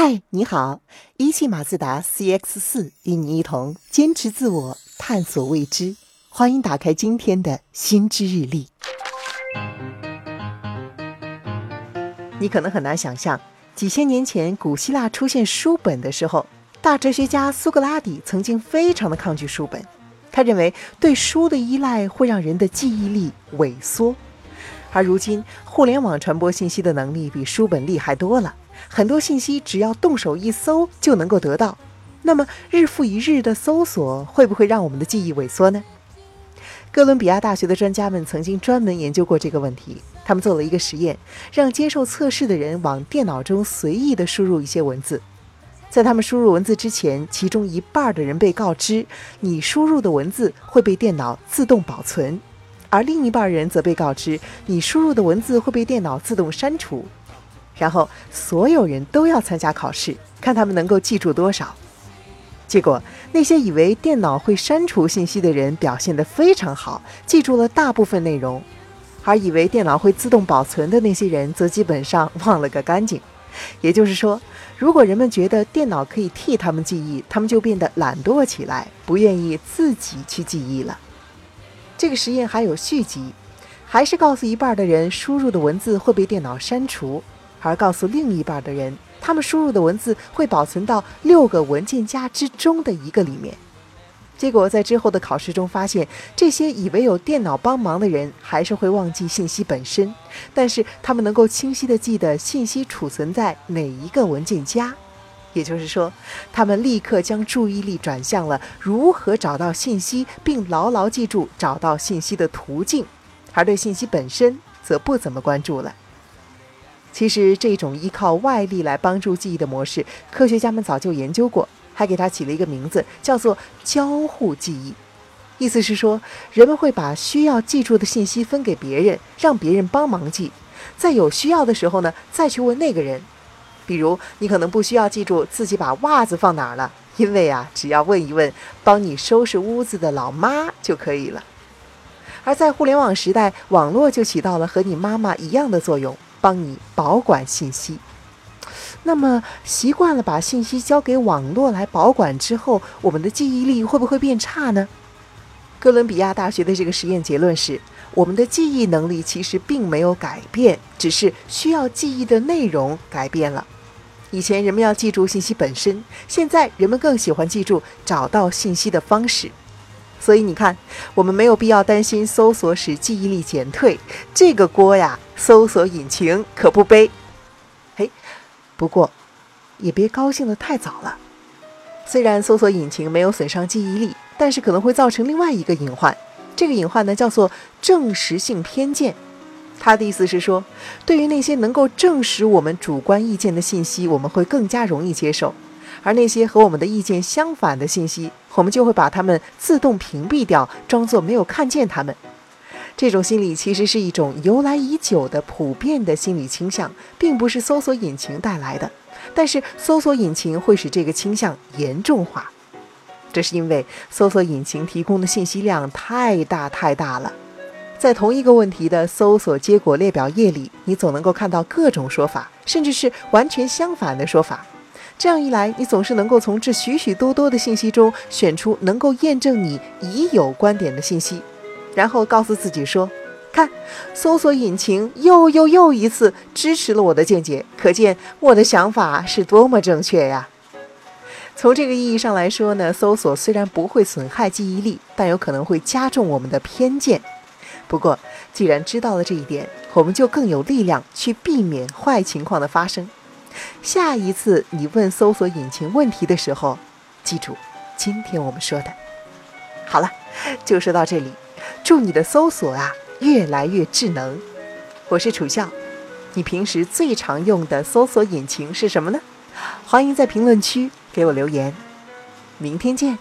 嗨，你好！一汽马自达 CX 四与你一同坚持自我，探索未知。欢迎打开今天的新知日历。你可能很难想象，几千年前古希腊出现书本的时候，大哲学家苏格拉底曾经非常的抗拒书本。他认为对书的依赖会让人的记忆力萎缩。而如今，互联网传播信息的能力比书本厉害多了。很多信息只要动手一搜就能够得到，那么日复一日的搜索会不会让我们的记忆萎缩呢？哥伦比亚大学的专家们曾经专门研究过这个问题。他们做了一个实验，让接受测试的人往电脑中随意地输入一些文字，在他们输入文字之前，其中一半的人被告知你输入的文字会被电脑自动保存，而另一半人则被告知你输入的文字会被电脑自动删除。然后所有人都要参加考试，看他们能够记住多少。结果，那些以为电脑会删除信息的人表现得非常好，记住了大部分内容；而以为电脑会自动保存的那些人，则基本上忘了个干净。也就是说，如果人们觉得电脑可以替他们记忆，他们就变得懒惰起来，不愿意自己去记忆了。这个实验还有续集，还是告诉一半的人输入的文字会被电脑删除。而告诉另一半的人，他们输入的文字会保存到六个文件夹之中的一个里面。结果在之后的考试中发现，这些以为有电脑帮忙的人还是会忘记信息本身，但是他们能够清晰地记得信息储存在哪一个文件夹。也就是说，他们立刻将注意力转向了如何找到信息，并牢牢记住找到信息的途径，而对信息本身则不怎么关注了。其实，这种依靠外力来帮助记忆的模式，科学家们早就研究过，还给它起了一个名字，叫做“交互记忆”。意思是说，人们会把需要记住的信息分给别人，让别人帮忙记，在有需要的时候呢，再去问那个人。比如，你可能不需要记住自己把袜子放哪儿了，因为啊，只要问一问帮你收拾屋子的老妈就可以了。而在互联网时代，网络就起到了和你妈妈一样的作用。帮你保管信息，那么习惯了把信息交给网络来保管之后，我们的记忆力会不会变差呢？哥伦比亚大学的这个实验结论是，我们的记忆能力其实并没有改变，只是需要记忆的内容改变了。以前人们要记住信息本身，现在人们更喜欢记住找到信息的方式。所以你看，我们没有必要担心搜索使记忆力减退，这个锅呀，搜索引擎可不背。嘿，不过也别高兴得太早了。虽然搜索引擎没有损伤记忆力，但是可能会造成另外一个隐患。这个隐患呢，叫做证实性偏见。他的意思是说，对于那些能够证实我们主观意见的信息，我们会更加容易接受。而那些和我们的意见相反的信息，我们就会把它们自动屏蔽掉，装作没有看见它们。这种心理其实是一种由来已久的普遍的心理倾向，并不是搜索引擎带来的。但是搜索引擎会使这个倾向严重化，这是因为搜索引擎提供的信息量太大太大了。在同一个问题的搜索结果列表页里，你总能够看到各种说法，甚至是完全相反的说法。这样一来，你总是能够从这许许多多的信息中选出能够验证你已有观点的信息，然后告诉自己说：“看，搜索引擎又又又一次支持了我的见解，可见我的想法是多么正确呀！”从这个意义上来说呢，搜索虽然不会损害记忆力，但有可能会加重我们的偏见。不过，既然知道了这一点，我们就更有力量去避免坏情况的发生。下一次你问搜索引擎问题的时候，记住今天我们说的。好了，就说到这里。祝你的搜索啊越来越智能。我是楚笑，你平时最常用的搜索引擎是什么呢？欢迎在评论区给我留言。明天见。